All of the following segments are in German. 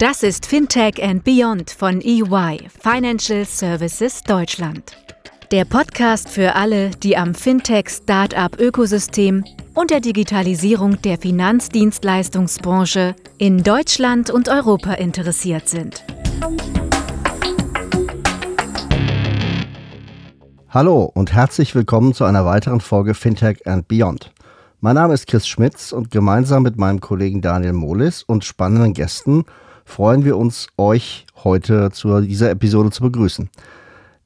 Das ist Fintech and Beyond von EY, Financial Services Deutschland. Der Podcast für alle, die am Fintech-Startup-Ökosystem und der Digitalisierung der Finanzdienstleistungsbranche in Deutschland und Europa interessiert sind. Hallo und herzlich willkommen zu einer weiteren Folge Fintech and Beyond. Mein Name ist Chris Schmitz und gemeinsam mit meinem Kollegen Daniel Molis und spannenden Gästen freuen wir uns, euch heute zu dieser Episode zu begrüßen.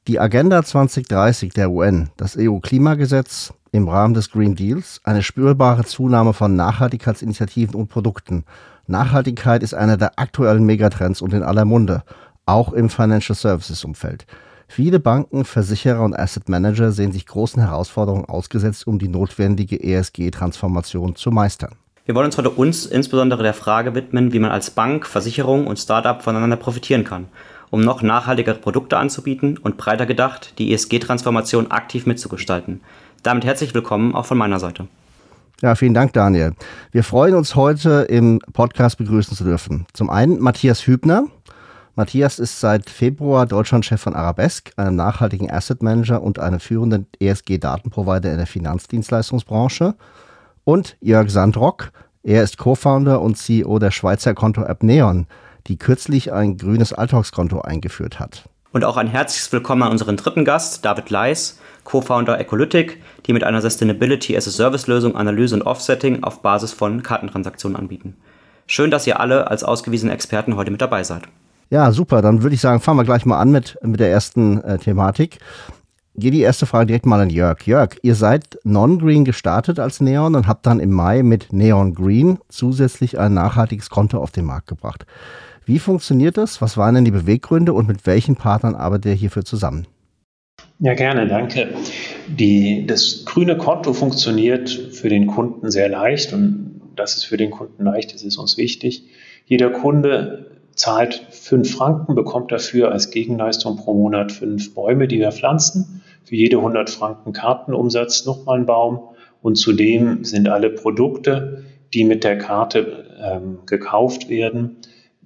Die Agenda 2030 der UN, das EU-Klimagesetz im Rahmen des Green Deals, eine spürbare Zunahme von Nachhaltigkeitsinitiativen und Produkten. Nachhaltigkeit ist einer der aktuellen Megatrends und in aller Munde, auch im Financial Services Umfeld. Viele Banken, Versicherer und Asset Manager sehen sich großen Herausforderungen ausgesetzt, um die notwendige ESG-Transformation zu meistern. Wir wollen uns heute uns insbesondere der Frage widmen, wie man als Bank, Versicherung und Startup voneinander profitieren kann, um noch nachhaltigere Produkte anzubieten und breiter gedacht die ESG-Transformation aktiv mitzugestalten. Damit herzlich willkommen auch von meiner Seite. Ja, vielen Dank, Daniel. Wir freuen uns heute im Podcast begrüßen zu dürfen. Zum einen Matthias Hübner, Matthias ist seit Februar Deutschlandchef von Arabesque, einem nachhaltigen Asset Manager und einem führenden ESG-Datenprovider in der Finanzdienstleistungsbranche. Und Jörg Sandrock, er ist Co-Founder und CEO der Schweizer Konto-App Neon, die kürzlich ein grünes Alltagskonto eingeführt hat. Und auch ein herzliches Willkommen an unseren dritten Gast, David Leis, Co-Founder Ecolytic, die mit einer Sustainability as a Service-Lösung Analyse und Offsetting auf Basis von Kartentransaktionen anbieten. Schön, dass ihr alle als ausgewiesene Experten heute mit dabei seid. Ja, super. Dann würde ich sagen, fangen wir gleich mal an mit, mit der ersten äh, Thematik. Gehe die erste Frage direkt mal an Jörg. Jörg, ihr seid Non-Green gestartet als Neon und habt dann im Mai mit Neon Green zusätzlich ein nachhaltiges Konto auf den Markt gebracht. Wie funktioniert das? Was waren denn die Beweggründe und mit welchen Partnern arbeitet ihr hierfür zusammen? Ja, gerne, danke. Die, das grüne Konto funktioniert für den Kunden sehr leicht und dass es für den Kunden leicht ist, ist uns wichtig. Jeder Kunde zahlt 5 Franken, bekommt dafür als Gegenleistung pro Monat 5 Bäume, die wir pflanzen. Für jede 100 Franken Kartenumsatz nochmal ein Baum. Und zudem sind alle Produkte, die mit der Karte ähm, gekauft werden,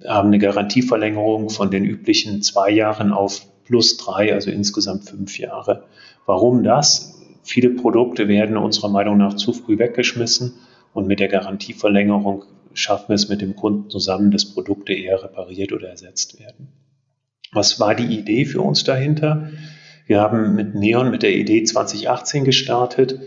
haben eine Garantieverlängerung von den üblichen zwei Jahren auf plus drei, also insgesamt fünf Jahre. Warum das? Viele Produkte werden unserer Meinung nach zu früh weggeschmissen und mit der Garantieverlängerung schaffen wir es mit dem Kunden zusammen, dass Produkte eher repariert oder ersetzt werden. Was war die Idee für uns dahinter? Wir haben mit Neon mit der Idee 2018 gestartet.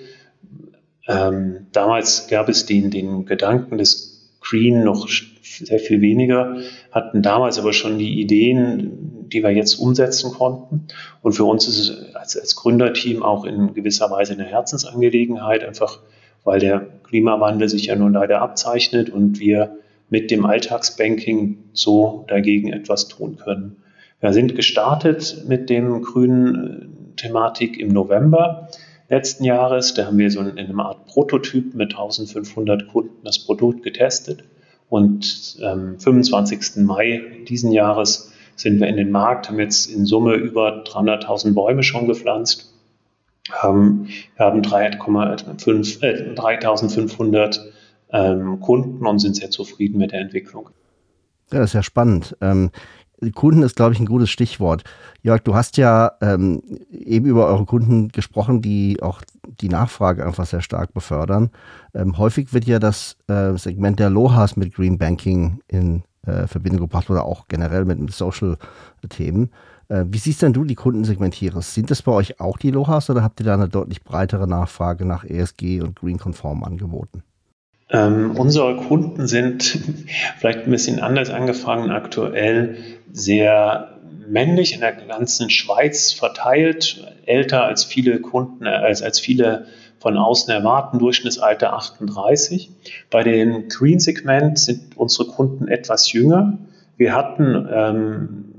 Ähm, damals gab es den, den Gedanken des Green noch sehr viel weniger, hatten damals aber schon die Ideen, die wir jetzt umsetzen konnten. Und für uns ist es als, als Gründerteam auch in gewisser Weise eine Herzensangelegenheit, einfach weil der Klimawandel sich ja nun leider abzeichnet und wir mit dem Alltagsbanking so dagegen etwas tun können. Wir sind gestartet mit dem grünen äh, Thematik im November letzten Jahres. Da haben wir so in einer Art Prototyp mit 1500 Kunden das Produkt getestet. Und am ähm, 25. Mai diesen Jahres sind wir in den Markt, haben jetzt in Summe über 300.000 Bäume schon gepflanzt haben, wir haben 3,5, äh, 3500 ähm, Kunden und sind sehr zufrieden mit der Entwicklung. Ja, das ist ja spannend. Ähm, Kunden ist, glaube ich, ein gutes Stichwort. Jörg, du hast ja ähm, eben über eure Kunden gesprochen, die auch die Nachfrage einfach sehr stark befördern. Ähm, häufig wird ja das äh, Segment der Lohas mit Green Banking in äh, Verbindung gebracht oder auch generell mit, mit Social-Themen. Äh, wie siehst denn du die Kundensegmentierung? Sind das bei euch auch die Lohas oder habt ihr da eine deutlich breitere Nachfrage nach ESG und Green-konform angeboten? Ähm, unsere Kunden sind vielleicht ein bisschen anders angefangen, aktuell sehr männlich in der ganzen Schweiz verteilt, älter als viele Kunden, als, als viele von außen erwarten, Durchschnittsalter 38. Bei dem Green-Segment sind unsere Kunden etwas jünger. Wir hatten ähm,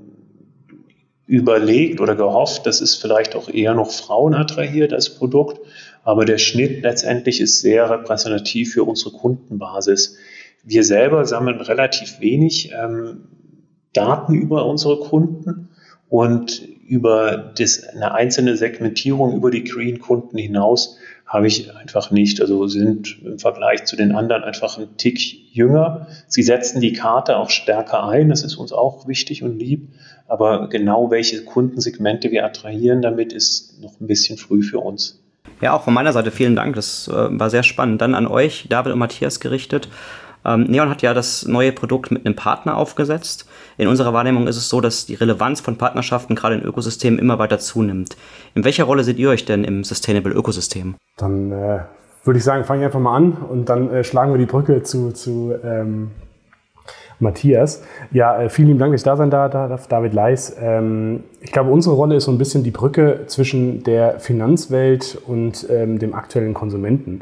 überlegt oder gehofft, dass es vielleicht auch eher noch Frauen attrahiert als Produkt. Aber der Schnitt letztendlich ist sehr repräsentativ für unsere Kundenbasis. Wir selber sammeln relativ wenig ähm, Daten über unsere Kunden und über das, eine einzelne Segmentierung über die Green-Kunden hinaus habe ich einfach nicht. Also sind im Vergleich zu den anderen einfach ein Tick jünger. Sie setzen die Karte auch stärker ein, das ist uns auch wichtig und lieb. Aber genau welche Kundensegmente wir attrahieren damit, ist noch ein bisschen früh für uns. Ja, auch von meiner Seite vielen Dank. Das äh, war sehr spannend. Dann an euch, David und Matthias, gerichtet. Ähm, Neon hat ja das neue Produkt mit einem Partner aufgesetzt. In unserer Wahrnehmung ist es so, dass die Relevanz von Partnerschaften gerade in Ökosystemen immer weiter zunimmt. In welcher Rolle seht ihr euch denn im Sustainable Ökosystem? Dann äh, würde ich sagen, fange ich einfach mal an und dann äh, schlagen wir die Brücke zu, zu ähm, Matthias. Ja, äh, vielen lieben Dank, dass ich da sein darf, David Leis. Ähm, ich glaube, unsere Rolle ist so ein bisschen die Brücke zwischen der Finanzwelt und ähm, dem aktuellen Konsumenten.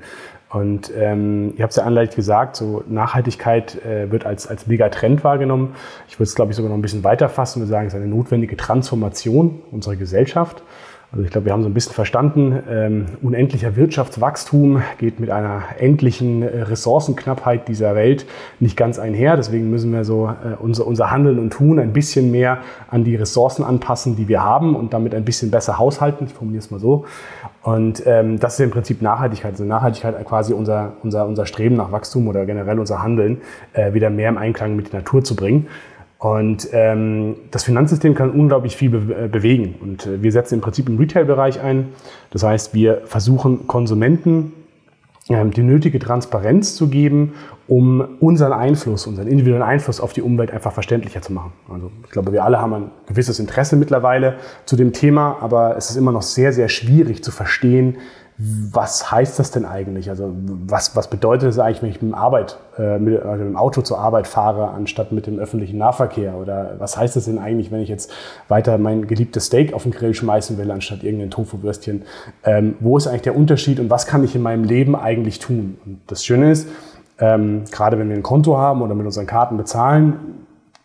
Und ähm, ihr habt es ja anleitig gesagt, so Nachhaltigkeit äh, wird als, als Megatrend wahrgenommen. Ich würde es, glaube ich, sogar noch ein bisschen weiter fassen und sagen, es ist eine notwendige Transformation unserer Gesellschaft. Also ich glaube, wir haben so ein bisschen verstanden, ähm, unendlicher Wirtschaftswachstum geht mit einer endlichen äh, Ressourcenknappheit dieser Welt nicht ganz einher. Deswegen müssen wir so äh, unser, unser Handeln und Tun ein bisschen mehr an die Ressourcen anpassen, die wir haben und damit ein bisschen besser haushalten. Ich formuliere es mal so. Und ähm, das ist im Prinzip Nachhaltigkeit. Also Nachhaltigkeit quasi unser, unser, unser Streben nach Wachstum oder generell unser Handeln äh, wieder mehr im Einklang mit der Natur zu bringen. Und ähm, das Finanzsystem kann unglaublich viel be äh, bewegen. Und äh, wir setzen im Prinzip im Retail-Bereich ein. Das heißt, wir versuchen Konsumenten ähm, die nötige Transparenz zu geben, um unseren Einfluss, unseren individuellen Einfluss auf die Umwelt einfach verständlicher zu machen. Also ich glaube, wir alle haben ein gewisses Interesse mittlerweile zu dem Thema, aber es ist immer noch sehr, sehr schwierig zu verstehen, was heißt das denn eigentlich? Also was, was bedeutet es eigentlich, wenn ich mit dem, Arbeit, äh, mit, also mit dem Auto zur Arbeit fahre, anstatt mit dem öffentlichen Nahverkehr? Oder was heißt das denn eigentlich, wenn ich jetzt weiter mein geliebtes Steak auf den Grill schmeißen will, anstatt irgendein Tofu-Würstchen? Ähm, wo ist eigentlich der Unterschied und was kann ich in meinem Leben eigentlich tun? Und das Schöne ist, ähm, gerade wenn wir ein Konto haben oder mit unseren Karten bezahlen,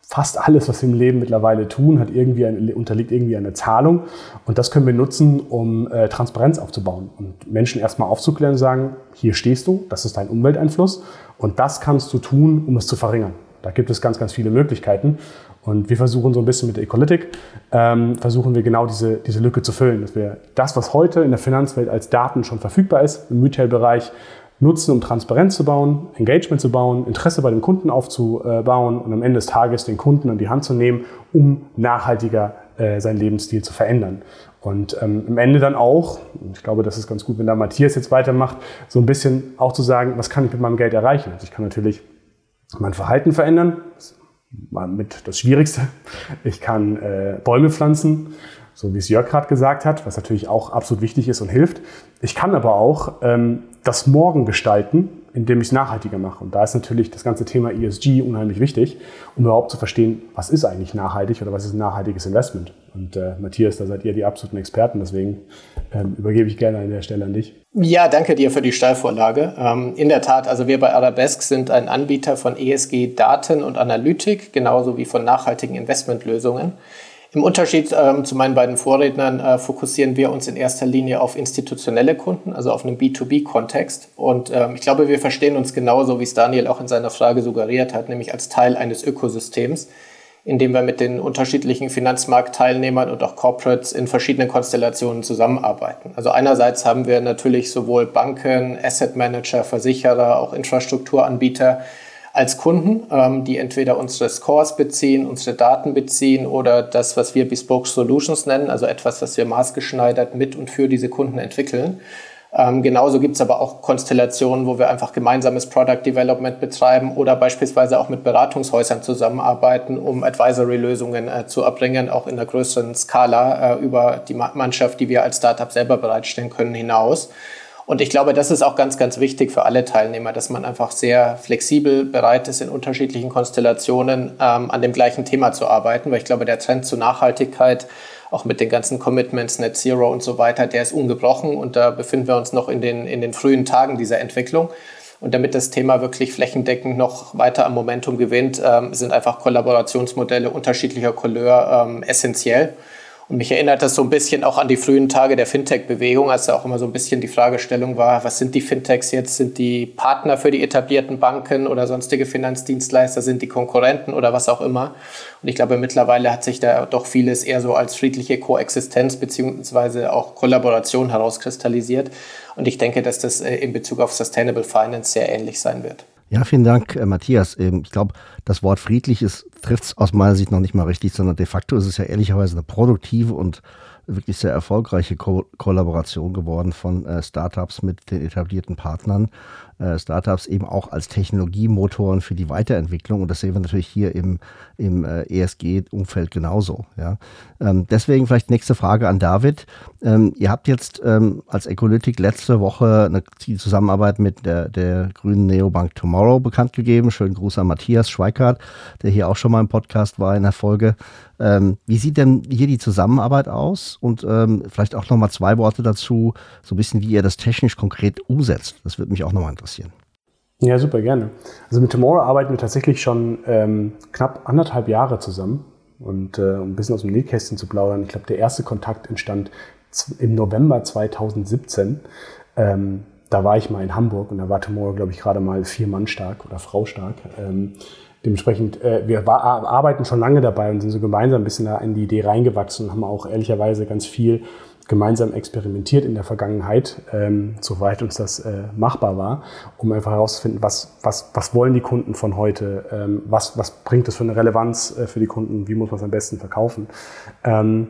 fast alles, was wir im Leben mittlerweile tun, hat irgendwie ein, unterliegt irgendwie einer Zahlung. Und das können wir nutzen, um äh, Transparenz aufzubauen und Menschen erstmal aufzuklären und sagen, hier stehst du, das ist dein Umwelteinfluss und das kannst du tun, um es zu verringern. Da gibt es ganz, ganz viele Möglichkeiten. Und wir versuchen so ein bisschen mit der Ecolytic, ähm, versuchen wir genau diese, diese Lücke zu füllen, dass wir das, was heute in der Finanzwelt als Daten schon verfügbar ist, im Retail-Bereich, nutzen, um Transparenz zu bauen, Engagement zu bauen, Interesse bei dem Kunden aufzubauen und am Ende des Tages den Kunden an die Hand zu nehmen, um nachhaltiger äh, seinen Lebensstil zu verändern. Und ähm, am Ende dann auch, ich glaube, das ist ganz gut, wenn da Matthias jetzt weitermacht, so ein bisschen auch zu sagen, was kann ich mit meinem Geld erreichen? Also ich kann natürlich mein Verhalten verändern, das ist mit das Schwierigste. Ich kann äh, Bäume pflanzen, so wie es Jörg gerade gesagt hat, was natürlich auch absolut wichtig ist und hilft. Ich kann aber auch ähm, das Morgen gestalten, indem ich es nachhaltiger mache. Und da ist natürlich das ganze Thema ESG unheimlich wichtig, um überhaupt zu verstehen, was ist eigentlich nachhaltig oder was ist ein nachhaltiges Investment. Und äh, Matthias, da seid ihr die absoluten Experten, deswegen ähm, übergebe ich gerne an der Stelle an dich. Ja, danke dir für die Steilvorlage. Ähm, in der Tat, also wir bei Arabesque sind ein Anbieter von ESG-Daten und Analytik, genauso wie von nachhaltigen Investmentlösungen. Im Unterschied ähm, zu meinen beiden Vorrednern äh, fokussieren wir uns in erster Linie auf institutionelle Kunden, also auf einen B2B-Kontext. Und ähm, ich glaube, wir verstehen uns genauso, wie es Daniel auch in seiner Frage suggeriert hat, nämlich als Teil eines Ökosystems, in dem wir mit den unterschiedlichen Finanzmarktteilnehmern und auch Corporates in verschiedenen Konstellationen zusammenarbeiten. Also einerseits haben wir natürlich sowohl Banken, Asset Manager, Versicherer, auch Infrastrukturanbieter, als Kunden, ähm, die entweder unsere Scores beziehen, unsere Daten beziehen oder das, was wir Bespoke Solutions nennen, also etwas, was wir maßgeschneidert mit und für diese Kunden entwickeln. Ähm, genauso gibt es aber auch Konstellationen, wo wir einfach gemeinsames Product Development betreiben oder beispielsweise auch mit Beratungshäusern zusammenarbeiten, um Advisory-Lösungen äh, zu erbringen, auch in einer größeren Skala äh, über die Mannschaft, die wir als Startup selber bereitstellen können, hinaus. Und ich glaube, das ist auch ganz, ganz wichtig für alle Teilnehmer, dass man einfach sehr flexibel bereit ist, in unterschiedlichen Konstellationen ähm, an dem gleichen Thema zu arbeiten, weil ich glaube, der Trend zur Nachhaltigkeit, auch mit den ganzen Commitments, Net Zero und so weiter, der ist ungebrochen und da befinden wir uns noch in den, in den frühen Tagen dieser Entwicklung. Und damit das Thema wirklich flächendeckend noch weiter am Momentum gewinnt, ähm, sind einfach Kollaborationsmodelle unterschiedlicher Couleur ähm, essentiell. Und mich erinnert das so ein bisschen auch an die frühen Tage der Fintech-Bewegung, als da auch immer so ein bisschen die Fragestellung war, was sind die Fintechs jetzt? Sind die Partner für die etablierten Banken oder sonstige Finanzdienstleister? Sind die Konkurrenten oder was auch immer? Und ich glaube, mittlerweile hat sich da doch vieles eher so als friedliche Koexistenz beziehungsweise auch Kollaboration herauskristallisiert. Und ich denke, dass das äh, in Bezug auf Sustainable Finance sehr ähnlich sein wird. Ja, vielen Dank, äh, Matthias. Ähm, ich glaube, das Wort friedlich trifft es aus meiner Sicht noch nicht mal richtig, sondern de facto ist es ja ehrlicherweise eine produktive und wirklich sehr erfolgreiche Ko Kollaboration geworden von äh, Startups mit den etablierten Partnern. Äh, Startups eben auch als Technologiemotoren für die Weiterentwicklung. Und das sehen wir natürlich hier im, im äh, ESG-Umfeld genauso. Ja. Ähm, deswegen vielleicht nächste Frage an David. Ähm, ihr habt jetzt ähm, als Ecolytic letzte Woche eine, die Zusammenarbeit mit der, der grünen Neobank Tomorrow bekannt gegeben. Schönen Gruß an Matthias Schweikart, der hier auch schon mal im Podcast war in der Folge. Ähm, wie sieht denn hier die Zusammenarbeit aus? Und ähm, vielleicht auch nochmal zwei Worte dazu, so ein bisschen, wie ihr das technisch konkret umsetzt. Das würde mich auch nochmal interessieren. Ja, super gerne. Also mit Tomorrow arbeiten wir tatsächlich schon ähm, knapp anderthalb Jahre zusammen. Und äh, um ein bisschen aus dem Nähkästchen zu plaudern, ich glaube, der erste Kontakt entstand im November 2017. Ähm, da war ich mal in Hamburg und da war Tomorrow, glaube ich, gerade mal vier Mann stark oder Frau stark. Ähm, dementsprechend, äh, wir war, arbeiten schon lange dabei und sind so gemeinsam ein bisschen da in die Idee reingewachsen und haben auch ehrlicherweise ganz viel gemeinsam experimentiert in der Vergangenheit, ähm, soweit uns das äh, machbar war, um einfach herauszufinden, was, was, was wollen die Kunden von heute, ähm, was, was bringt das für eine Relevanz äh, für die Kunden, wie muss man es am besten verkaufen. Ähm,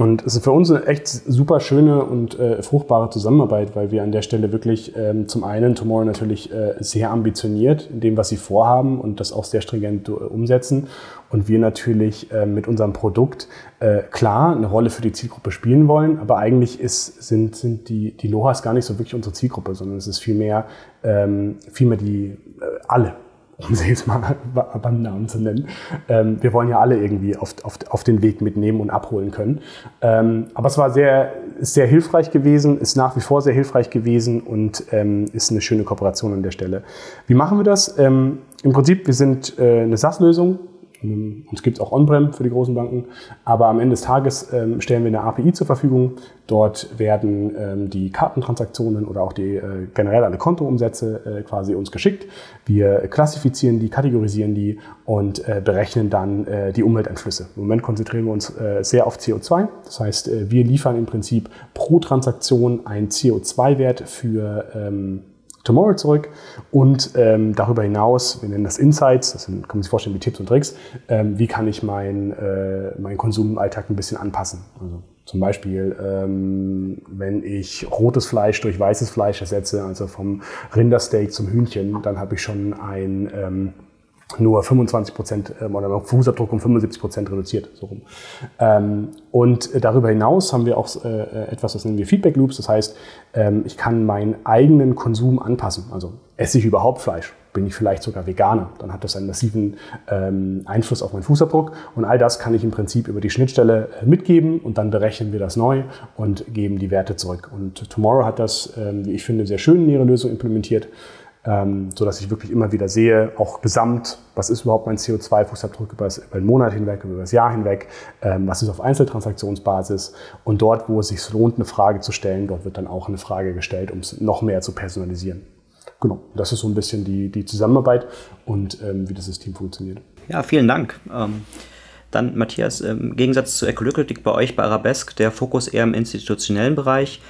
und es ist für uns eine echt super schöne und äh, fruchtbare Zusammenarbeit, weil wir an der Stelle wirklich ähm, zum einen Tomorrow natürlich äh, sehr ambitioniert in dem, was sie vorhaben und das auch sehr stringent äh, umsetzen. Und wir natürlich äh, mit unserem Produkt äh, klar eine Rolle für die Zielgruppe spielen wollen, aber eigentlich ist, sind, sind die, die Lohas gar nicht so wirklich unsere Zielgruppe, sondern es ist vielmehr, ähm, vielmehr die äh, alle um sie jetzt mal beim Namen zu nennen. Ähm, wir wollen ja alle irgendwie auf, auf, auf den Weg mitnehmen und abholen können. Ähm, aber es war sehr, sehr hilfreich gewesen, ist nach wie vor sehr hilfreich gewesen und ähm, ist eine schöne Kooperation an der Stelle. Wie machen wir das? Ähm, Im Prinzip, wir sind äh, eine SaaS-Lösung, uns gibt auch On-Prem für die großen Banken, aber am Ende des Tages ähm, stellen wir eine API zur Verfügung. Dort werden ähm, die Kartentransaktionen oder auch die äh, generell alle Kontoumsätze äh, quasi uns geschickt. Wir klassifizieren die, kategorisieren die und äh, berechnen dann äh, die Umwelteinflüsse. Im Moment konzentrieren wir uns äh, sehr auf CO2. Das heißt, äh, wir liefern im Prinzip pro Transaktion einen CO2-Wert für ähm, Tomorrow zurück und ähm, darüber hinaus, wir nennen das Insights, das sind, kann man sich vorstellen wie Tipps und Tricks, ähm, wie kann ich meinen äh, mein Konsum im Alltag ein bisschen anpassen. Also zum Beispiel, ähm, wenn ich rotes Fleisch durch weißes Fleisch ersetze, also vom Rindersteak zum Hühnchen, dann habe ich schon ein ähm, nur 25 Prozent ähm, oder Fußabdruck um 75 Prozent reduziert. So rum. Ähm, und darüber hinaus haben wir auch äh, etwas, das nennen wir Feedback Loops. Das heißt, ähm, ich kann meinen eigenen Konsum anpassen. Also esse ich überhaupt Fleisch? Bin ich vielleicht sogar Veganer? Dann hat das einen massiven Einfluss auf meinen Fußabdruck. Und all das kann ich im Prinzip über die Schnittstelle äh, mitgeben und dann berechnen wir das neu und geben die Werte zurück. Und Tomorrow hat das, wie ich finde, sehr schön in ihre Lösung implementiert ähm, so dass ich wirklich immer wieder sehe, auch gesamt, was ist überhaupt mein CO2-Fußabdruck über, über den Monat hinweg, über das Jahr hinweg, ähm, was ist auf Einzeltransaktionsbasis und dort, wo es sich lohnt, eine Frage zu stellen, dort wird dann auch eine Frage gestellt, um es noch mehr zu personalisieren. Genau, das ist so ein bisschen die, die Zusammenarbeit und ähm, wie das System funktioniert. Ja, vielen Dank. Ähm, dann, Matthias, im Gegensatz zu Ecologic bei euch bei Arabesque der Fokus eher im institutionellen Bereich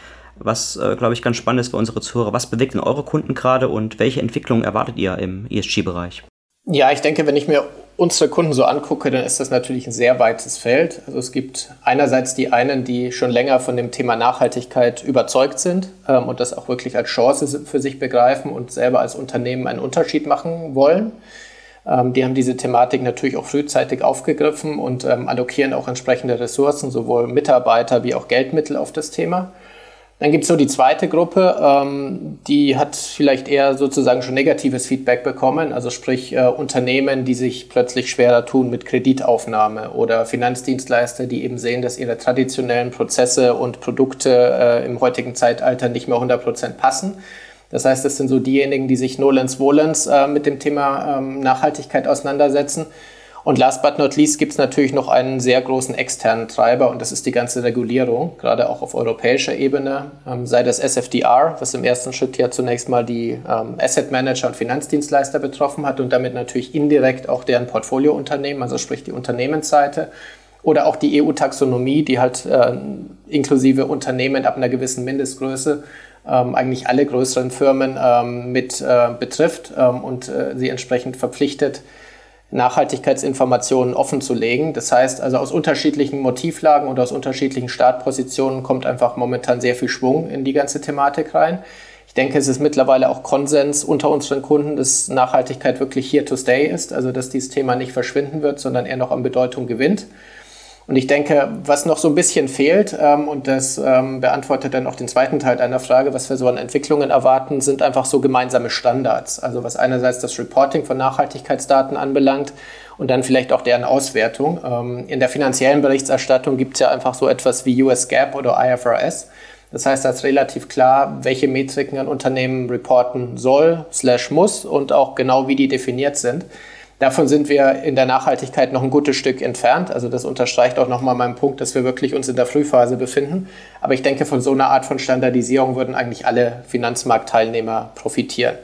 was, äh, glaube ich, ganz spannend ist für unsere Zuhörer. Was bewegt denn eure Kunden gerade und welche Entwicklungen erwartet ihr im ESG-Bereich? Ja, ich denke, wenn ich mir unsere Kunden so angucke, dann ist das natürlich ein sehr weites Feld. Also es gibt einerseits die einen, die schon länger von dem Thema Nachhaltigkeit überzeugt sind ähm, und das auch wirklich als Chance für sich begreifen und selber als Unternehmen einen Unterschied machen wollen. Ähm, die haben diese Thematik natürlich auch frühzeitig aufgegriffen und ähm, allokieren auch entsprechende Ressourcen, sowohl Mitarbeiter wie auch Geldmittel auf das Thema. Dann gibt es so die zweite Gruppe, ähm, die hat vielleicht eher sozusagen schon negatives Feedback bekommen, also sprich äh, Unternehmen, die sich plötzlich schwerer tun mit Kreditaufnahme oder Finanzdienstleister, die eben sehen, dass ihre traditionellen Prozesse und Produkte äh, im heutigen Zeitalter nicht mehr 100% passen. Das heißt, das sind so diejenigen, die sich nolens volens äh, mit dem Thema ähm, Nachhaltigkeit auseinandersetzen. Und last but not least gibt es natürlich noch einen sehr großen externen Treiber und das ist die ganze Regulierung, gerade auch auf europäischer Ebene, ähm, sei das SFDR, was im ersten Schritt ja zunächst mal die ähm, Asset Manager und Finanzdienstleister betroffen hat und damit natürlich indirekt auch deren Portfoliounternehmen, also sprich die Unternehmensseite. Oder auch die EU-Taxonomie, die halt äh, inklusive Unternehmen ab einer gewissen Mindestgröße ähm, eigentlich alle größeren Firmen ähm, mit äh, betrifft ähm, und äh, sie entsprechend verpflichtet, Nachhaltigkeitsinformationen offen zu legen. Das heißt also aus unterschiedlichen Motivlagen und aus unterschiedlichen Startpositionen kommt einfach momentan sehr viel Schwung in die ganze Thematik rein. Ich denke, es ist mittlerweile auch Konsens unter unseren Kunden, dass Nachhaltigkeit wirklich here to stay ist, also dass dieses Thema nicht verschwinden wird, sondern eher noch an Bedeutung gewinnt. Und ich denke, was noch so ein bisschen fehlt, ähm, und das ähm, beantwortet dann auch den zweiten Teil deiner Frage, was wir so an Entwicklungen erwarten, sind einfach so gemeinsame Standards. Also was einerseits das Reporting von Nachhaltigkeitsdaten anbelangt und dann vielleicht auch deren Auswertung. Ähm, in der finanziellen Berichterstattung gibt es ja einfach so etwas wie US GAAP oder IFRS. Das heißt, da ist relativ klar, welche Metriken ein Unternehmen reporten soll, slash muss und auch genau, wie die definiert sind. Davon sind wir in der Nachhaltigkeit noch ein gutes Stück entfernt. Also das unterstreicht auch nochmal meinen Punkt, dass wir wirklich uns in der Frühphase befinden. Aber ich denke, von so einer Art von Standardisierung würden eigentlich alle Finanzmarktteilnehmer profitieren.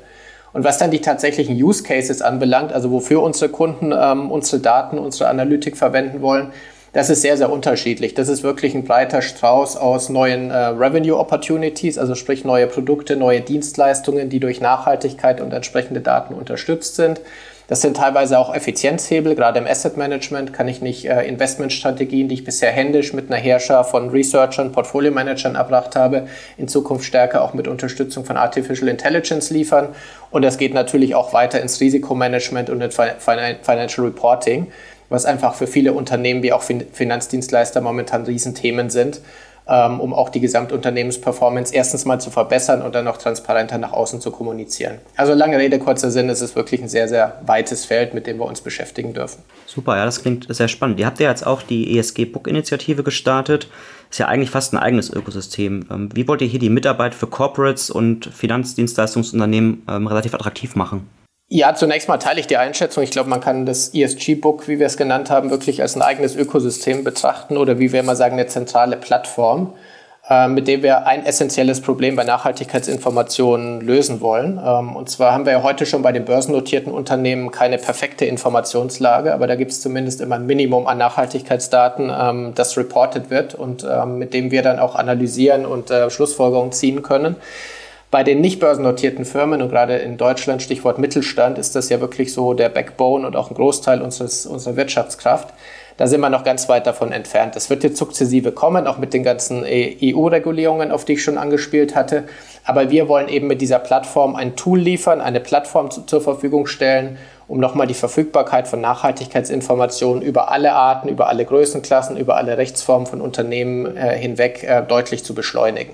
Und was dann die tatsächlichen Use Cases anbelangt, also wofür unsere Kunden ähm, unsere Daten, unsere Analytik verwenden wollen, das ist sehr, sehr unterschiedlich. Das ist wirklich ein breiter Strauß aus neuen äh, Revenue Opportunities, also sprich neue Produkte, neue Dienstleistungen, die durch Nachhaltigkeit und entsprechende Daten unterstützt sind. Das sind teilweise auch Effizienzhebel. Gerade im Asset Management kann ich nicht äh, Investmentstrategien, die ich bisher händisch mit einer Herrscher von Researchern, Portfolio-Managern erbracht habe, in Zukunft stärker auch mit Unterstützung von Artificial Intelligence liefern. Und das geht natürlich auch weiter ins Risikomanagement und ins Financial Reporting, was einfach für viele Unternehmen wie auch Finanzdienstleister momentan Riesenthemen sind ähm, um auch die Gesamtunternehmensperformance erstens mal zu verbessern und dann noch transparenter nach außen zu kommunizieren. Also lange Rede, kurzer Sinn, es ist wirklich ein sehr, sehr weites Feld, mit dem wir uns beschäftigen dürfen. Super, ja, das klingt sehr spannend. Ihr habt ja jetzt auch die ESG-Book-Initiative gestartet. Ist ja eigentlich fast ein eigenes Ökosystem. Ähm, wie wollt ihr hier die Mitarbeit für Corporates und Finanzdienstleistungsunternehmen ähm, relativ attraktiv machen? Ja, zunächst mal teile ich die Einschätzung. Ich glaube, man kann das ESG-Book, wie wir es genannt haben, wirklich als ein eigenes Ökosystem betrachten oder wie wir immer sagen, eine zentrale Plattform, äh, mit dem wir ein essentielles Problem bei Nachhaltigkeitsinformationen lösen wollen. Ähm, und zwar haben wir ja heute schon bei den börsennotierten Unternehmen keine perfekte Informationslage, aber da gibt es zumindest immer ein Minimum an Nachhaltigkeitsdaten, ähm, das reported wird und ähm, mit dem wir dann auch analysieren und äh, Schlussfolgerungen ziehen können. Bei den nicht börsennotierten Firmen und gerade in Deutschland, Stichwort Mittelstand, ist das ja wirklich so der Backbone und auch ein Großteil unseres, unserer Wirtschaftskraft. Da sind wir noch ganz weit davon entfernt. Es wird jetzt sukzessive kommen, auch mit den ganzen EU-Regulierungen, auf die ich schon angespielt hatte. Aber wir wollen eben mit dieser Plattform ein Tool liefern, eine Plattform zu, zur Verfügung stellen, um nochmal die Verfügbarkeit von Nachhaltigkeitsinformationen über alle Arten, über alle Größenklassen, über alle Rechtsformen von Unternehmen äh, hinweg äh, deutlich zu beschleunigen.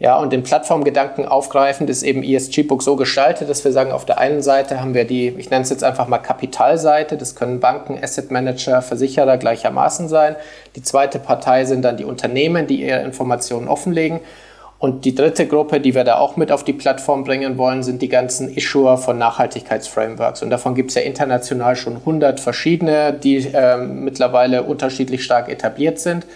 Ja, und den Plattformgedanken aufgreifend ist eben ESG-Book so gestaltet, dass wir sagen, auf der einen Seite haben wir die, ich nenne es jetzt einfach mal Kapitalseite, das können Banken, Asset Manager, Versicherer gleichermaßen sein. Die zweite Partei sind dann die Unternehmen, die ihre Informationen offenlegen. Und die dritte Gruppe, die wir da auch mit auf die Plattform bringen wollen, sind die ganzen Issuer von Nachhaltigkeitsframeworks. Und davon gibt es ja international schon 100 verschiedene, die äh, mittlerweile unterschiedlich stark etabliert sind.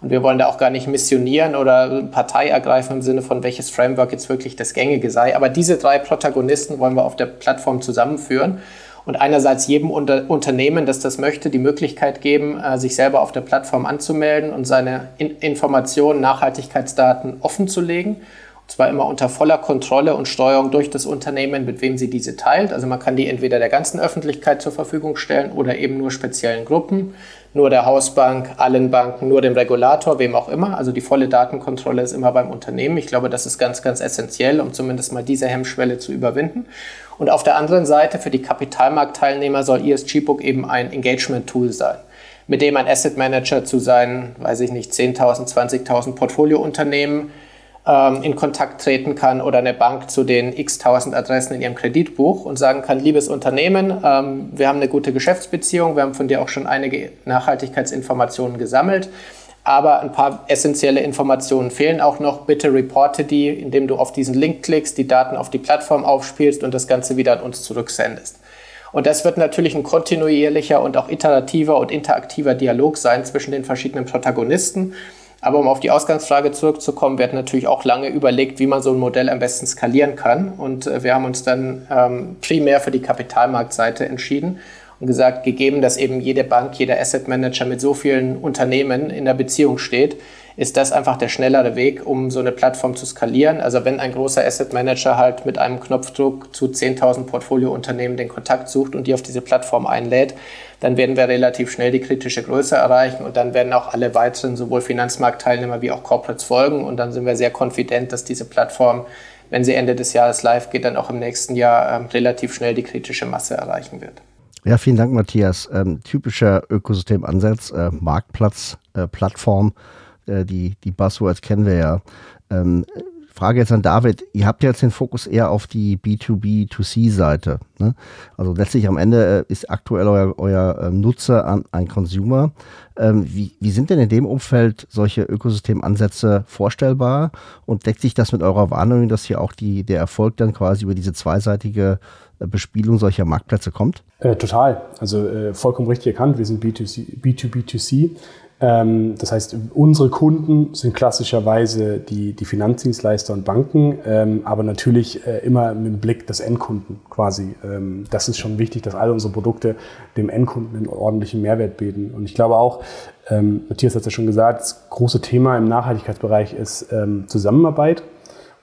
Und wir wollen da auch gar nicht missionieren oder Partei ergreifen im Sinne von, welches Framework jetzt wirklich das gängige sei. Aber diese drei Protagonisten wollen wir auf der Plattform zusammenführen und einerseits jedem Unter Unternehmen, das das möchte, die Möglichkeit geben, äh, sich selber auf der Plattform anzumelden und seine In Informationen, Nachhaltigkeitsdaten offen zu legen. Und zwar immer unter voller Kontrolle und Steuerung durch das Unternehmen, mit wem sie diese teilt. Also man kann die entweder der ganzen Öffentlichkeit zur Verfügung stellen oder eben nur speziellen Gruppen nur der Hausbank, allen Banken, nur dem Regulator, wem auch immer. Also die volle Datenkontrolle ist immer beim Unternehmen. Ich glaube, das ist ganz, ganz essentiell, um zumindest mal diese Hemmschwelle zu überwinden. Und auf der anderen Seite, für die Kapitalmarktteilnehmer soll ESG-Book eben ein Engagement-Tool sein, mit dem ein Asset Manager zu seinen, weiß ich nicht, 10.000, 20.000 Portfoliounternehmen ähm, in Kontakt treten kann oder eine Bank zu den x tausend Adressen in ihrem Kreditbuch und sagen kann, liebes Unternehmen, ähm, wir haben eine gute Geschäftsbeziehung, wir haben von dir auch schon einige Nachhaltigkeitsinformationen gesammelt, aber ein paar essentielle Informationen fehlen auch noch. Bitte reporte die, indem du auf diesen Link klickst, die Daten auf die Plattform aufspielst und das Ganze wieder an uns zurücksendest. Und das wird natürlich ein kontinuierlicher und auch iterativer und interaktiver Dialog sein zwischen den verschiedenen Protagonisten. Aber um auf die Ausgangsfrage zurückzukommen, wird natürlich auch lange überlegt, wie man so ein Modell am besten skalieren kann. Und äh, wir haben uns dann ähm, primär für die Kapitalmarktseite entschieden und gesagt, gegeben, dass eben jede Bank, jeder Asset Manager mit so vielen Unternehmen in der Beziehung steht, ist das einfach der schnellere Weg, um so eine Plattform zu skalieren. Also wenn ein großer Asset Manager halt mit einem Knopfdruck zu 10.000 Portfoliounternehmen den Kontakt sucht und die auf diese Plattform einlädt, dann werden wir relativ schnell die kritische Größe erreichen und dann werden auch alle weiteren, sowohl Finanzmarktteilnehmer wie auch Corporates folgen und dann sind wir sehr konfident, dass diese Plattform, wenn sie Ende des Jahres live geht, dann auch im nächsten Jahr ähm, relativ schnell die kritische Masse erreichen wird. Ja, vielen Dank, Matthias. Ähm, typischer Ökosystemansatz, äh, Marktplatz, äh, Plattform, äh, die, die Buzzwords kennen wir ja. Ähm, Frage jetzt an David. Ihr habt jetzt den Fokus eher auf die B2B2C-Seite. Ne? Also letztlich am Ende äh, ist aktuell euer, euer äh, Nutzer ein, ein Consumer. Ähm, wie, wie sind denn in dem Umfeld solche Ökosystemansätze vorstellbar? Und deckt sich das mit eurer Warnung, dass hier auch die, der Erfolg dann quasi über diese zweiseitige äh, Bespielung solcher Marktplätze kommt? Äh, total. Also äh, vollkommen richtig erkannt. Wir sind B2C, B2B2C. Ähm, das heißt, unsere Kunden sind klassischerweise die, die Finanzdienstleister und Banken, ähm, aber natürlich äh, immer mit dem Blick des Endkunden quasi. Ähm, das ist schon wichtig, dass alle unsere Produkte dem Endkunden einen ordentlichen Mehrwert bieten. Und ich glaube auch, Matthias hat es ja schon gesagt, das große Thema im Nachhaltigkeitsbereich ist Zusammenarbeit.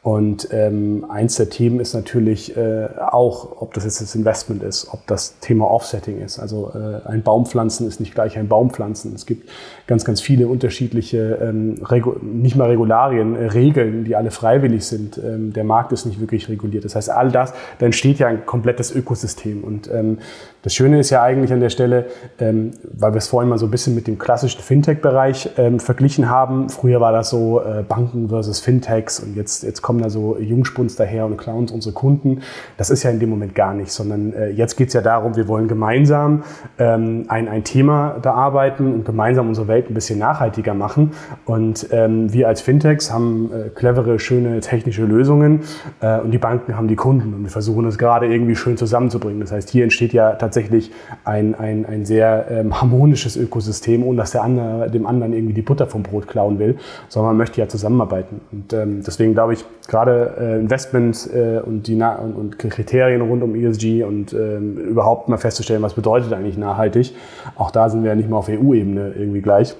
Und ähm, eins der Themen ist natürlich äh, auch, ob das jetzt das Investment ist, ob das Thema Offsetting ist. Also äh, ein Baumpflanzen ist nicht gleich ein Baumpflanzen. Es gibt ganz, ganz viele unterschiedliche, ähm, nicht mal Regularien, äh, Regeln, die alle freiwillig sind. Ähm, der Markt ist nicht wirklich reguliert. Das heißt, all das, da entsteht ja ein komplettes Ökosystem. Und ähm, das Schöne ist ja eigentlich an der Stelle, ähm, weil wir es vorhin mal so ein bisschen mit dem klassischen Fintech-Bereich ähm, verglichen haben. Früher war das so äh, Banken versus Fintechs und jetzt, jetzt kommen da so Jungspuns daher und klauen unsere Kunden. Das ist ja in dem Moment gar nicht, sondern äh, jetzt geht es ja darum, wir wollen gemeinsam ähm, ein, ein Thema bearbeiten und gemeinsam unsere Welt ein bisschen nachhaltiger machen. Und ähm, wir als Fintechs haben äh, clevere, schöne technische Lösungen äh, und die Banken haben die Kunden und wir versuchen es gerade irgendwie schön zusammenzubringen. Das heißt, hier entsteht ja tatsächlich tatsächlich ein, ein, ein sehr ähm, harmonisches Ökosystem, ohne dass der andere dem anderen irgendwie die Butter vom Brot klauen will, sondern man möchte ja zusammenarbeiten. Und ähm, deswegen glaube ich, gerade äh, Investments äh, und, die und, und, Kriterien rund um ESG und ähm, überhaupt mal festzustellen, was bedeutet eigentlich nachhaltig, auch da sind wir ja nicht mal auf EU-Ebene irgendwie gleich.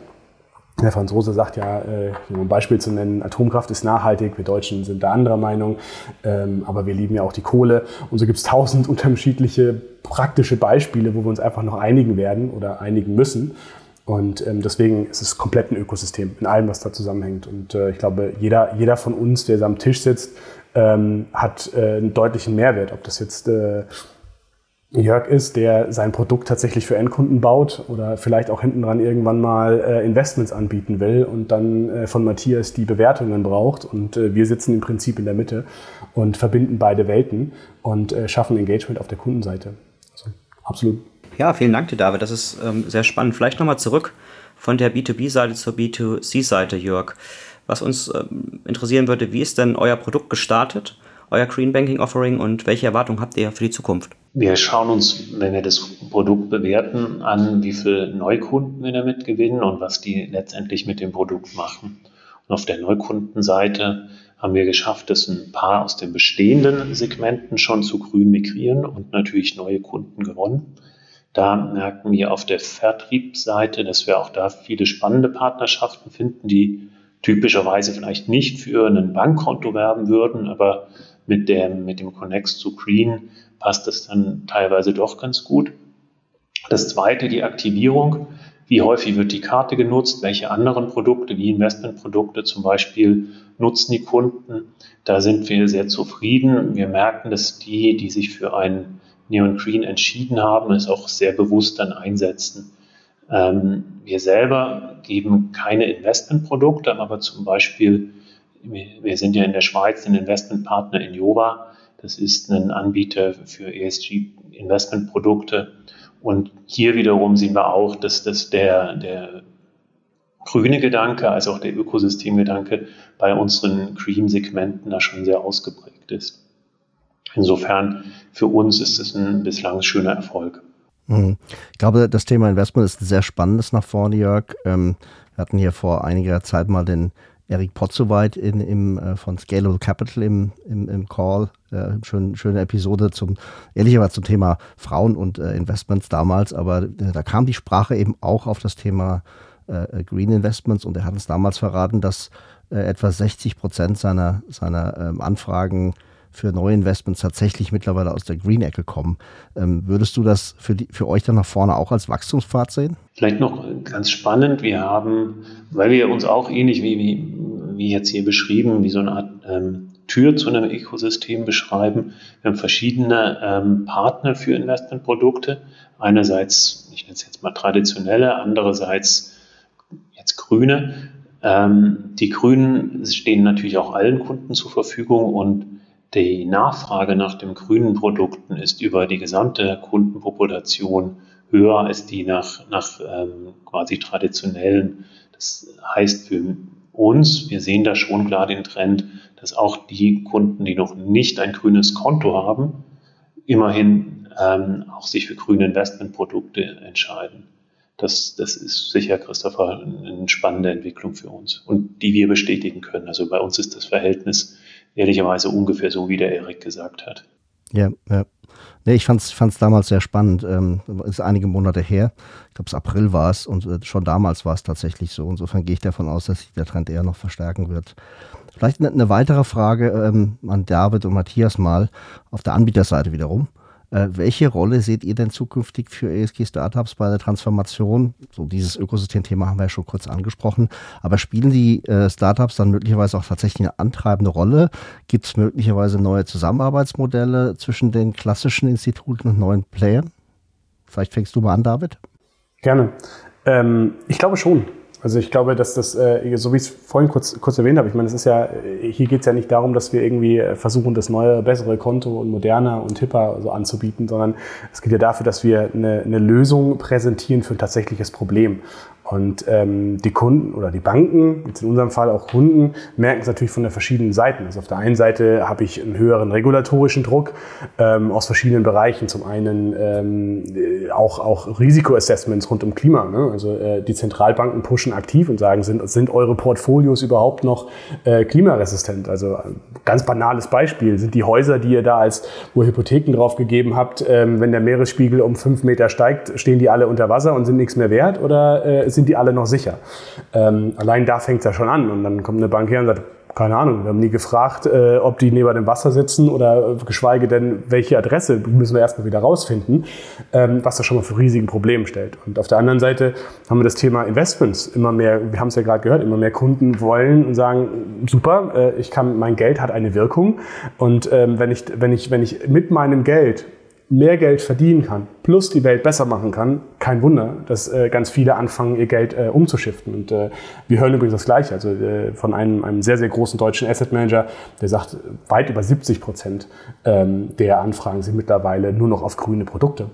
Der Franzose sagt ja, äh, um ein Beispiel zu nennen, Atomkraft ist nachhaltig, wir Deutschen sind da anderer Meinung, ähm, aber wir lieben ja auch die Kohle. Und so gibt es tausend unterschiedliche praktische Beispiele, wo wir uns einfach noch einigen werden oder einigen müssen. Und ähm, deswegen ist es komplett ein Ökosystem in allem, was da zusammenhängt. Und äh, ich glaube, jeder, jeder von uns, der am Tisch sitzt, ähm, hat äh, einen deutlichen Mehrwert. Ob das jetzt äh, Jörg ist, der sein Produkt tatsächlich für Endkunden baut oder vielleicht auch hinten dran irgendwann mal äh, Investments anbieten will und dann äh, von Matthias die Bewertungen braucht. Und äh, wir sitzen im Prinzip in der Mitte und verbinden beide Welten und äh, schaffen Engagement auf der Kundenseite. Also, absolut. Ja, vielen Dank dir, David. Das ist ähm, sehr spannend. Vielleicht nochmal zurück von der B2B-Seite zur B2C-Seite, Jörg. Was uns ähm, interessieren würde, wie ist denn euer Produkt gestartet? euer Green Banking Offering und welche Erwartungen habt ihr für die Zukunft? Wir schauen uns, wenn wir das Produkt bewerten, an, wie viele Neukunden wir damit gewinnen und was die letztendlich mit dem Produkt machen. Und auf der Neukundenseite haben wir geschafft, dass ein paar aus den bestehenden Segmenten schon zu grün migrieren und natürlich neue Kunden gewonnen. Da merken wir auf der Vertriebsseite, dass wir auch da viele spannende Partnerschaften finden, die typischerweise vielleicht nicht für ein Bankkonto werben würden, aber mit dem, mit dem Connex zu Green passt das dann teilweise doch ganz gut. Das zweite, die Aktivierung. Wie häufig wird die Karte genutzt? Welche anderen Produkte, wie Investmentprodukte zum Beispiel, nutzen die Kunden? Da sind wir sehr zufrieden. Wir merken, dass die, die sich für ein Neon Green entschieden haben, es auch sehr bewusst dann einsetzen. Ähm, wir selber geben keine Investmentprodukte, aber zum Beispiel wir sind ja in der Schweiz ein Investmentpartner in Jova. Das ist ein Anbieter für ESG-Investmentprodukte. Und hier wiederum sehen wir auch, dass das der, der grüne Gedanke, also auch der Ökosystemgedanke bei unseren Cream-Segmenten da schon sehr ausgeprägt ist. Insofern für uns ist es ein bislang schöner Erfolg. Mhm. Ich glaube, das Thema Investment ist ein sehr spannendes nach vorne, Jörg. Ähm, wir hatten hier vor einiger Zeit mal den Erik Potzowait in, im, äh, von Scalable Capital im, im, im Call. Äh, schön, schöne Episode zum, ehrlicherweise zum Thema Frauen und äh, Investments damals, aber da kam die Sprache eben auch auf das Thema Green Investments und er hat uns damals verraten, dass etwa 60 Prozent seiner, seiner ähm, Anfragen für neue Investments tatsächlich mittlerweile aus der Green-Ecke kommen. Ähm, würdest du das für, die, für euch dann nach vorne auch als Wachstumspfad sehen? Vielleicht noch ganz spannend, wir haben, weil wir uns auch ähnlich wie, wie, wie jetzt hier beschrieben, wie so eine Art ähm, Tür zu einem Ökosystem beschreiben. Wir haben verschiedene ähm, Partner für Investmentprodukte. Einerseits, ich nenne es jetzt mal traditionelle, andererseits jetzt grüne. Ähm, die Grünen stehen natürlich auch allen Kunden zur Verfügung und die Nachfrage nach den grünen Produkten ist über die gesamte Kundenpopulation höher als die nach, nach ähm, quasi traditionellen. Das heißt für uns, wir sehen da schon klar den Trend, dass auch die Kunden, die noch nicht ein grünes Konto haben, immerhin ähm, auch sich für grüne Investmentprodukte entscheiden. Das, das ist sicher, Christopher, eine spannende Entwicklung für uns und die wir bestätigen können. Also bei uns ist das Verhältnis ehrlicherweise ungefähr so, wie der Erik gesagt hat. Ja, ja. Nee, ich fand es damals sehr spannend. Ähm, ist einige Monate her. Ich glaube, es April war es und äh, schon damals war es tatsächlich so. Insofern gehe ich davon aus, dass sich der Trend eher noch verstärken wird. Vielleicht eine, eine weitere Frage ähm, an David und Matthias mal auf der Anbieterseite wiederum. Äh, welche Rolle seht ihr denn zukünftig für ESG-Startups bei der Transformation? So dieses Ökosystem-Thema haben wir ja schon kurz angesprochen. Aber spielen die äh, Startups dann möglicherweise auch tatsächlich eine antreibende Rolle? Gibt es möglicherweise neue Zusammenarbeitsmodelle zwischen den klassischen Instituten und neuen Playern? Vielleicht fängst du mal an, David. Gerne. Ähm, ich glaube schon. Also ich glaube, dass das, äh, so wie ich es vorhin kurz, kurz erwähnt habe, ich meine, es ist ja, hier geht es ja nicht darum, dass wir irgendwie versuchen, das neue, bessere Konto und moderner und hipper so anzubieten, sondern es geht ja dafür, dass wir eine, eine Lösung präsentieren für ein tatsächliches Problem. Und ähm, die Kunden oder die Banken, jetzt in unserem Fall auch Kunden, merken es natürlich von der verschiedenen Seiten. Also auf der einen Seite habe ich einen höheren regulatorischen Druck ähm, aus verschiedenen Bereichen. Zum einen ähm, auch, auch Risikoassessments rund um Klima. Ne? Also äh, die Zentralbanken pushen aktiv und sagen, sind, sind eure Portfolios überhaupt noch äh, klimaresistent? Also ganz banales Beispiel, sind die Häuser, die ihr da als, Hypotheken drauf gegeben habt, ähm, wenn der Meeresspiegel um fünf Meter steigt, stehen die alle unter Wasser und sind nichts mehr wert? Oder äh, sind die alle noch sicher? Ähm, allein da fängt es ja schon an. Und dann kommt eine Bank her und sagt, keine Ahnung, wir haben nie gefragt, äh, ob die neben dem Wasser sitzen oder geschweige denn, welche Adresse müssen wir erstmal wieder rausfinden, ähm, was das schon mal für riesigen Probleme stellt. Und auf der anderen Seite haben wir das Thema Investments. Immer mehr, wir haben es ja gerade gehört, immer mehr Kunden wollen und sagen, super, äh, ich kann, mein Geld hat eine Wirkung und ähm, wenn, ich, wenn, ich, wenn ich mit meinem Geld mehr Geld verdienen kann, plus die Welt besser machen kann, kein Wunder, dass äh, ganz viele anfangen, ihr Geld äh, umzuschiften. Und äh, wir hören übrigens das Gleiche, also äh, von einem, einem sehr, sehr großen deutschen Asset Manager, der sagt, weit über 70 Prozent ähm, der Anfragen sind mittlerweile nur noch auf grüne Produkte.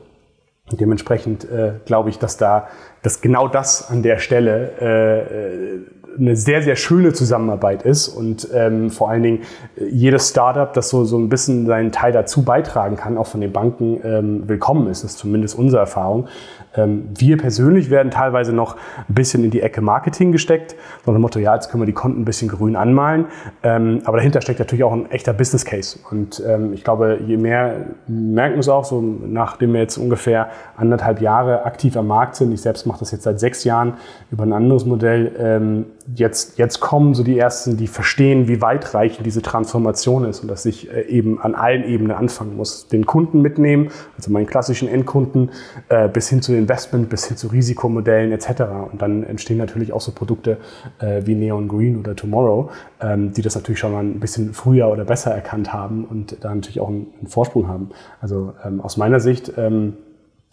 Und dementsprechend äh, glaube ich, dass da, dass genau das an der Stelle äh, eine sehr, sehr schöne Zusammenarbeit ist und ähm, vor allen Dingen äh, jedes Startup, das so, so ein bisschen seinen Teil dazu beitragen kann, auch von den Banken ähm, willkommen ist, das ist zumindest unsere Erfahrung. Ähm, wir persönlich werden teilweise noch ein bisschen in die Ecke Marketing gesteckt, so dem Motto, ja, jetzt können wir die Konten ein bisschen grün anmalen, ähm, aber dahinter steckt natürlich auch ein echter Business Case. Und ähm, ich glaube, je mehr, merken wir es auch, so nachdem wir jetzt ungefähr anderthalb Jahre aktiv am Markt sind, ich selbst mache das jetzt seit sechs Jahren über ein anderes Modell, ähm, jetzt, jetzt kommen so die Ersten, die verstehen, wie weitreichend diese Transformation ist und dass ich äh, eben an allen Ebenen anfangen muss. Den Kunden mitnehmen, also meinen klassischen Endkunden, äh, bis hin zu Investment, bis hin zu Risikomodellen etc. Und dann entstehen natürlich auch so Produkte äh, wie Neon Green oder Tomorrow, ähm, die das natürlich schon mal ein bisschen früher oder besser erkannt haben und da natürlich auch einen, Vorsprung haben. Also ähm, aus meiner Sicht, ähm,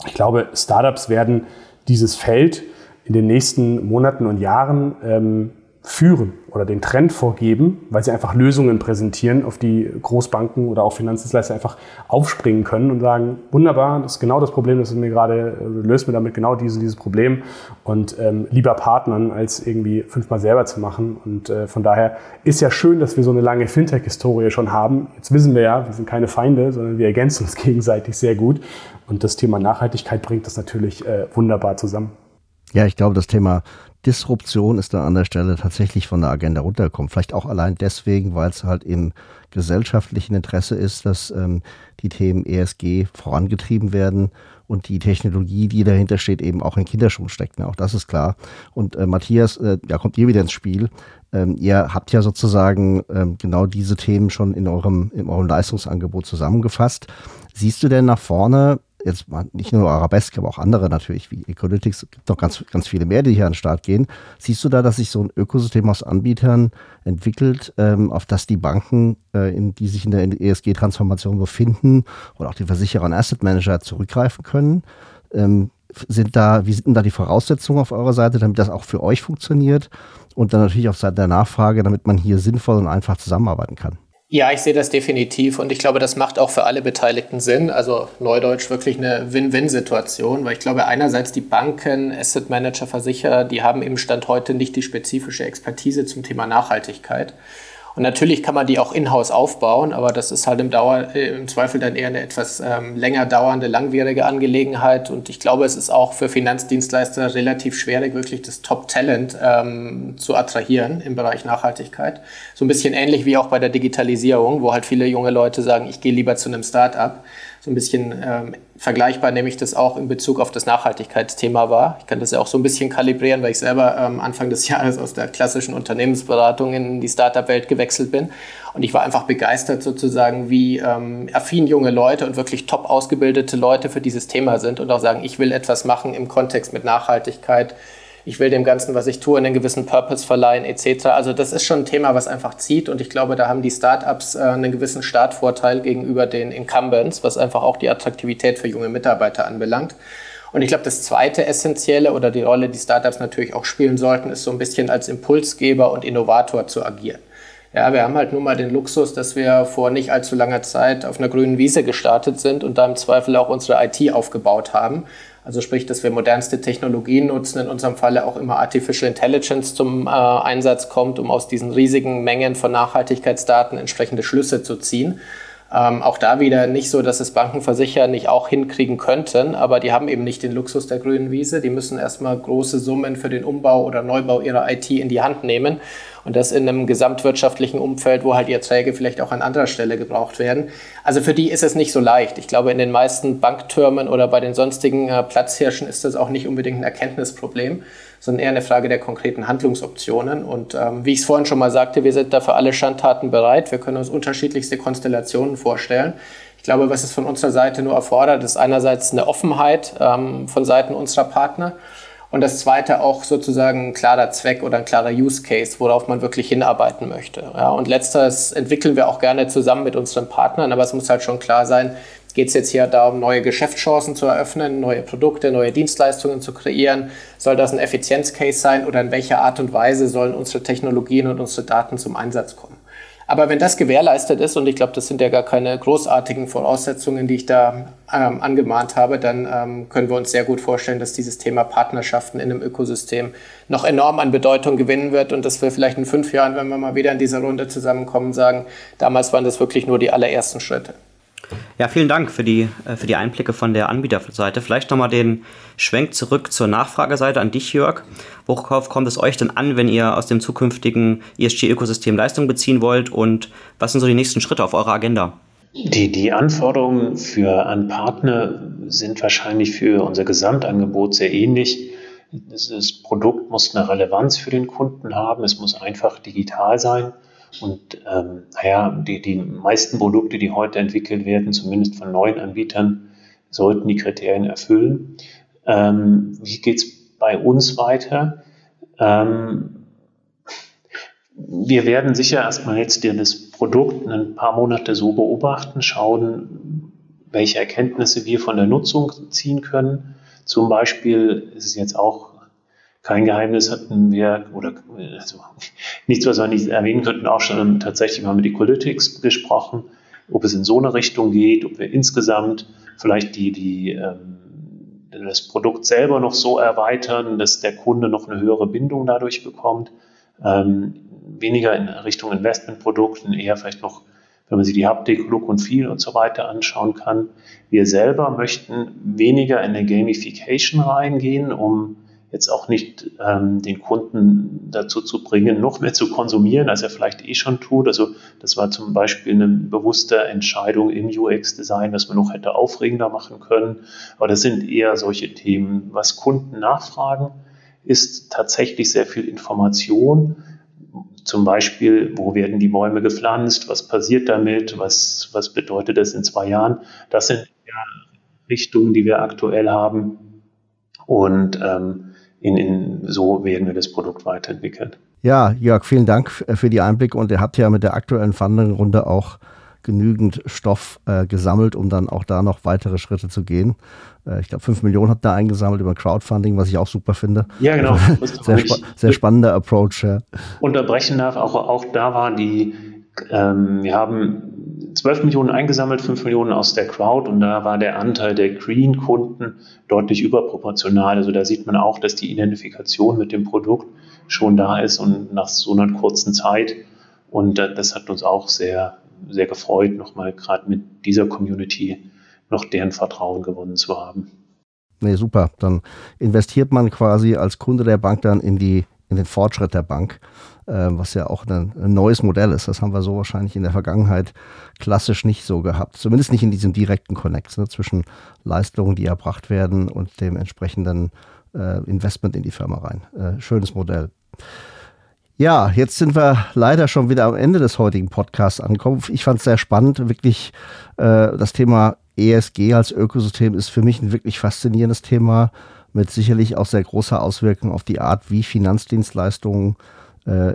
ich glaube, Startups werden dieses Feld in den nächsten Monaten und Jahren ähm, führen oder den Trend vorgeben, weil sie einfach Lösungen präsentieren, auf die Großbanken oder auch Finanzdienstleister einfach aufspringen können und sagen, wunderbar, das ist genau das Problem, das mir gerade, äh, löst mir damit genau dieses, dieses Problem und ähm, lieber partnern, als irgendwie fünfmal selber zu machen. Und äh, von daher ist ja schön, dass wir so eine lange Fintech-Historie schon haben. Jetzt wissen wir ja, wir sind keine Feinde, sondern wir ergänzen uns gegenseitig sehr gut. Und das Thema Nachhaltigkeit bringt das natürlich äh, wunderbar zusammen. Ja, ich glaube, das Thema Disruption ist da an der Stelle tatsächlich von der Agenda runtergekommen. Vielleicht auch allein deswegen, weil es halt im gesellschaftlichen Interesse ist, dass ähm, die Themen ESG vorangetrieben werden und die Technologie, die dahinter steht, eben auch in Kinderschuhen steckt. Ne? Auch das ist klar. Und äh, Matthias, äh, da kommt ihr wieder ins Spiel. Ähm, ihr habt ja sozusagen ähm, genau diese Themen schon in eurem, in eurem Leistungsangebot zusammengefasst. Siehst du denn nach vorne jetzt nicht nur Arabesque, aber auch andere natürlich, wie Ecolytics, es gibt noch ganz, ganz viele mehr, die hier an den Start gehen. Siehst du da, dass sich so ein Ökosystem aus Anbietern entwickelt, ähm, auf das die Banken, äh, in, die sich in der ESG-Transformation befinden, oder auch die Versicherer und Asset Manager zurückgreifen können? Ähm, sind da, wie sind denn da die Voraussetzungen auf eurer Seite, damit das auch für euch funktioniert? Und dann natürlich auf Seite der Nachfrage, damit man hier sinnvoll und einfach zusammenarbeiten kann. Ja, ich sehe das definitiv und ich glaube, das macht auch für alle Beteiligten Sinn. Also Neudeutsch wirklich eine Win-Win-Situation, weil ich glaube, einerseits die Banken, Asset Manager, Versicherer, die haben im Stand heute nicht die spezifische Expertise zum Thema Nachhaltigkeit. Und natürlich kann man die auch in-house aufbauen, aber das ist halt im, Dauer, äh, im Zweifel dann eher eine etwas ähm, länger dauernde, langwierige Angelegenheit. Und ich glaube, es ist auch für Finanzdienstleister relativ schwierig, wirklich das Top-Talent ähm, zu attrahieren im Bereich Nachhaltigkeit. So ein bisschen ähnlich wie auch bei der Digitalisierung, wo halt viele junge Leute sagen, ich gehe lieber zu einem Start-up so ein bisschen ähm, vergleichbar, nämlich das auch in Bezug auf das Nachhaltigkeitsthema war. Ich kann das ja auch so ein bisschen kalibrieren, weil ich selber ähm, Anfang des Jahres aus der klassischen Unternehmensberatung in die Startup-Welt gewechselt bin. Und ich war einfach begeistert sozusagen, wie ähm, affin junge Leute und wirklich top ausgebildete Leute für dieses Thema sind und auch sagen, ich will etwas machen im Kontext mit Nachhaltigkeit ich will dem Ganzen, was ich tue, einen gewissen Purpose verleihen etc. Also das ist schon ein Thema, was einfach zieht und ich glaube, da haben die Startups äh, einen gewissen Startvorteil gegenüber den Incumbents, was einfach auch die Attraktivität für junge Mitarbeiter anbelangt. Und ich glaube, das zweite Essentielle oder die Rolle, die Startups natürlich auch spielen sollten, ist so ein bisschen als Impulsgeber und Innovator zu agieren. Ja, wir haben halt nun mal den Luxus, dass wir vor nicht allzu langer Zeit auf einer grünen Wiese gestartet sind und da im Zweifel auch unsere IT aufgebaut haben. Also sprich, dass wir modernste Technologien nutzen, in unserem Falle auch immer Artificial Intelligence zum äh, Einsatz kommt, um aus diesen riesigen Mengen von Nachhaltigkeitsdaten entsprechende Schlüsse zu ziehen. Ähm, auch da wieder nicht so, dass es Bankenversicherer nicht auch hinkriegen könnten, aber die haben eben nicht den Luxus der grünen Wiese. Die müssen erstmal große Summen für den Umbau oder Neubau ihrer IT in die Hand nehmen. Und das in einem gesamtwirtschaftlichen Umfeld, wo halt die Erträge vielleicht auch an anderer Stelle gebraucht werden. Also für die ist es nicht so leicht. Ich glaube, in den meisten Banktürmen oder bei den sonstigen äh, Platzhirschen ist das auch nicht unbedingt ein Erkenntnisproblem, sondern eher eine Frage der konkreten Handlungsoptionen. Und ähm, wie ich es vorhin schon mal sagte, wir sind da für alle Schandtaten bereit. Wir können uns unterschiedlichste Konstellationen vorstellen. Ich glaube, was es von unserer Seite nur erfordert, ist einerseits eine Offenheit ähm, von Seiten unserer Partner und das zweite auch sozusagen ein klarer Zweck oder ein klarer Use Case, worauf man wirklich hinarbeiten möchte. Ja, und letzteres entwickeln wir auch gerne zusammen mit unseren Partnern, aber es muss halt schon klar sein, geht es jetzt hier darum, neue Geschäftschancen zu eröffnen, neue Produkte, neue Dienstleistungen zu kreieren? Soll das ein Effizienzcase sein oder in welcher Art und Weise sollen unsere Technologien und unsere Daten zum Einsatz kommen? Aber wenn das gewährleistet ist, und ich glaube, das sind ja gar keine großartigen Voraussetzungen, die ich da ähm, angemahnt habe, dann ähm, können wir uns sehr gut vorstellen, dass dieses Thema Partnerschaften in einem Ökosystem noch enorm an Bedeutung gewinnen wird und dass wir vielleicht in fünf Jahren, wenn wir mal wieder in dieser Runde zusammenkommen, sagen, damals waren das wirklich nur die allerersten Schritte. Ja, vielen Dank für die, äh, für die Einblicke von der Anbieterseite. Vielleicht nochmal den Schwenk zurück zur Nachfrageseite an dich, Jörg. Worauf kommt es euch denn an, wenn ihr aus dem zukünftigen ESG-Ökosystem Leistung beziehen wollt und was sind so die nächsten Schritte auf eurer Agenda? Die, die Anforderungen für einen Partner sind wahrscheinlich für unser Gesamtangebot sehr ähnlich. Das Produkt muss eine Relevanz für den Kunden haben, es muss einfach digital sein und ähm, naja, die, die meisten Produkte, die heute entwickelt werden, zumindest von neuen Anbietern, sollten die Kriterien erfüllen. Ähm, wie geht es bei uns weiter? Ähm, wir werden sicher erstmal jetzt das Produkt ein paar Monate so beobachten, schauen, welche Erkenntnisse wir von der Nutzung ziehen können. Zum Beispiel ist es jetzt auch Kein Geheimnis hatten wir, oder also nichts, was wir nicht erwähnen könnten, auch schon tatsächlich mal mit Equalytics gesprochen, ob es in so eine Richtung geht, ob wir insgesamt vielleicht die, die, ähm, das Produkt selber noch so erweitern, dass der Kunde noch eine höhere Bindung dadurch bekommt. Ähm, weniger in Richtung Investmentprodukten, eher vielleicht noch, wenn man sich die Haptik, Look und Feel und so weiter anschauen kann. Wir selber möchten weniger in eine Gamification reingehen, um jetzt auch nicht ähm, den Kunden dazu zu bringen, noch mehr zu konsumieren, als er vielleicht eh schon tut. Also das war zum Beispiel eine bewusste Entscheidung im UX-Design, dass man noch hätte aufregender machen können. Aber das sind eher solche Themen. Was Kunden nachfragen, ist tatsächlich sehr viel Information. Zum Beispiel, wo werden die Bäume gepflanzt, was passiert damit, was, was bedeutet das in zwei Jahren. Das sind ja Richtungen, die wir aktuell haben. Und ähm, in, in, so werden wir das Produkt weiterentwickeln. Ja, Jörg, vielen Dank für die Einblicke und ihr habt ja mit der aktuellen Funding-Runde auch genügend Stoff äh, gesammelt, um dann auch da noch weitere Schritte zu gehen. Äh, ich glaube, 5 Millionen habt ihr eingesammelt über Crowdfunding, was ich auch super finde. Ja, genau. sehr, spa sehr spannender Approach. Ja. Unterbrechen darf, auch, auch da war die, ähm, wir haben 12 Millionen eingesammelt, 5 Millionen aus der Crowd und da war der Anteil der Green-Kunden deutlich überproportional. Also da sieht man auch, dass die Identifikation mit dem Produkt schon da ist und nach so einer kurzen Zeit. Und das hat uns auch sehr, sehr gefreut, nochmal gerade mit dieser Community noch deren Vertrauen gewonnen zu haben. Nee, super. Dann investiert man quasi als Kunde der Bank dann in, die, in den Fortschritt der Bank was ja auch ein, neues Modell ist. Das haben wir so wahrscheinlich in der Vergangenheit klassisch nicht so gehabt. Zumindest nicht in diesem direkten Connect ne, zwischen Leistungen, die erbracht werden und dem entsprechenden äh, Investment in die Firma rein. Äh, schönes Modell. Ja, jetzt sind wir leider schon wieder am Ende des heutigen Podcasts angekommen. Ich fand es sehr spannend, wirklich äh, das Thema ESG als Ökosystem ist für mich ein wirklich faszinierendes Thema mit sicherlich auch sehr großer Auswirkung auf die Art, wie Finanzdienstleistungen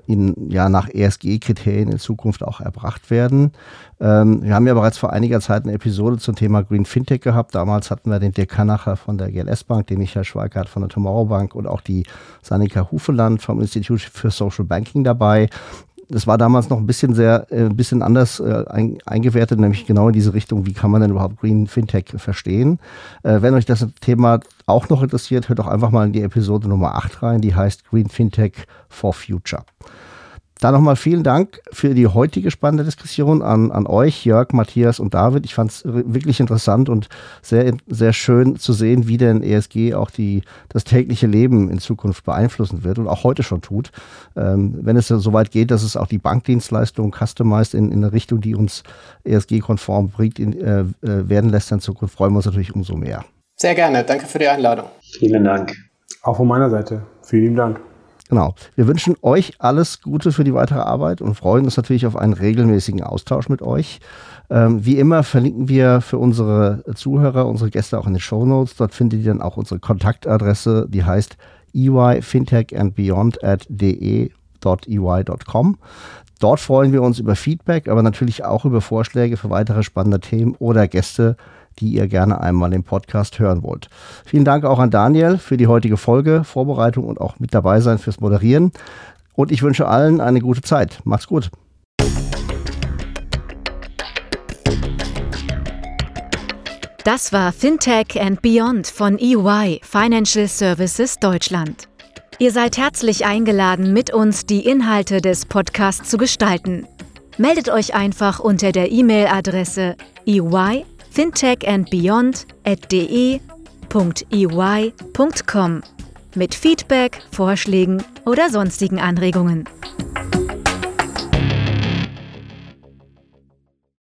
in, ja, nach ESG-Kriterien in Zukunft auch erbracht werden. Ähm, wir haben ja bereits vor einiger Zeit eine Episode zum Thema Green Fintech gehabt. Damals hatten wir den Dirk Kanacher von der GLS Bank, den Michael Schweikart von der Tomorrow Bank und auch die Sanika Hufeland vom Institut für Social Banking dabei das war damals noch ein bisschen sehr, äh, ein bisschen anders äh, ein, eingewertet, nämlich genau in diese Richtung, wie kann man denn überhaupt Green Fintech verstehen. Äh, wenn euch das Thema auch noch interessiert, hört doch einfach mal in die Episode Nummer 8 rein, die heißt Green Fintech for Future. Da nochmal vielen Dank für die heutige spannende Diskussion an, an euch, Jörg, Matthias und David. Ich fand es wirklich interessant und sehr, sehr schön zu sehen, wie denn ESG auch die, das tägliche Leben in Zukunft beeinflussen wird und auch heute schon tut. Ähm, wenn es so weit geht, dass es auch die Bankdienstleistung customized in, in eine Richtung, die uns ESG-konform bringt, in, äh, äh, werden lässt in Zukunft, freuen wir uns natürlich umso mehr. Sehr gerne. Danke für die Einladung. Vielen Dank. Auch von meiner Seite. Vielen Dank. Genau. Wir wünschen euch alles Gute für die weitere Arbeit und freuen uns natürlich auf einen regelmäßigen Austausch mit euch. Ähm, wie immer verlinken wir für unsere Zuhörer, unsere Gäste auch in den Show Notes. Dort findet ihr dann auch unsere Kontaktadresse, die heißt eyfintechandbeyond at de.ey.com. Dort freuen wir uns über Feedback, aber natürlich auch über Vorschläge für weitere spannende Themen oder Gäste, die ihr gerne einmal im Podcast hören wollt. Vielen Dank auch an Daniel für die heutige Folge, Vorbereitung und auch mit dabei sein fürs Moderieren. Und ich wünsche allen eine gute Zeit. Macht's gut. Das war Fintech and Beyond von EY Financial Services Deutschland. Ihr seid herzlich eingeladen, mit uns die Inhalte des Podcasts zu gestalten. Meldet euch einfach unter der E-Mail-Adresse ey fintechandbeyond.de.ey.com mit Feedback, Vorschlägen oder sonstigen Anregungen.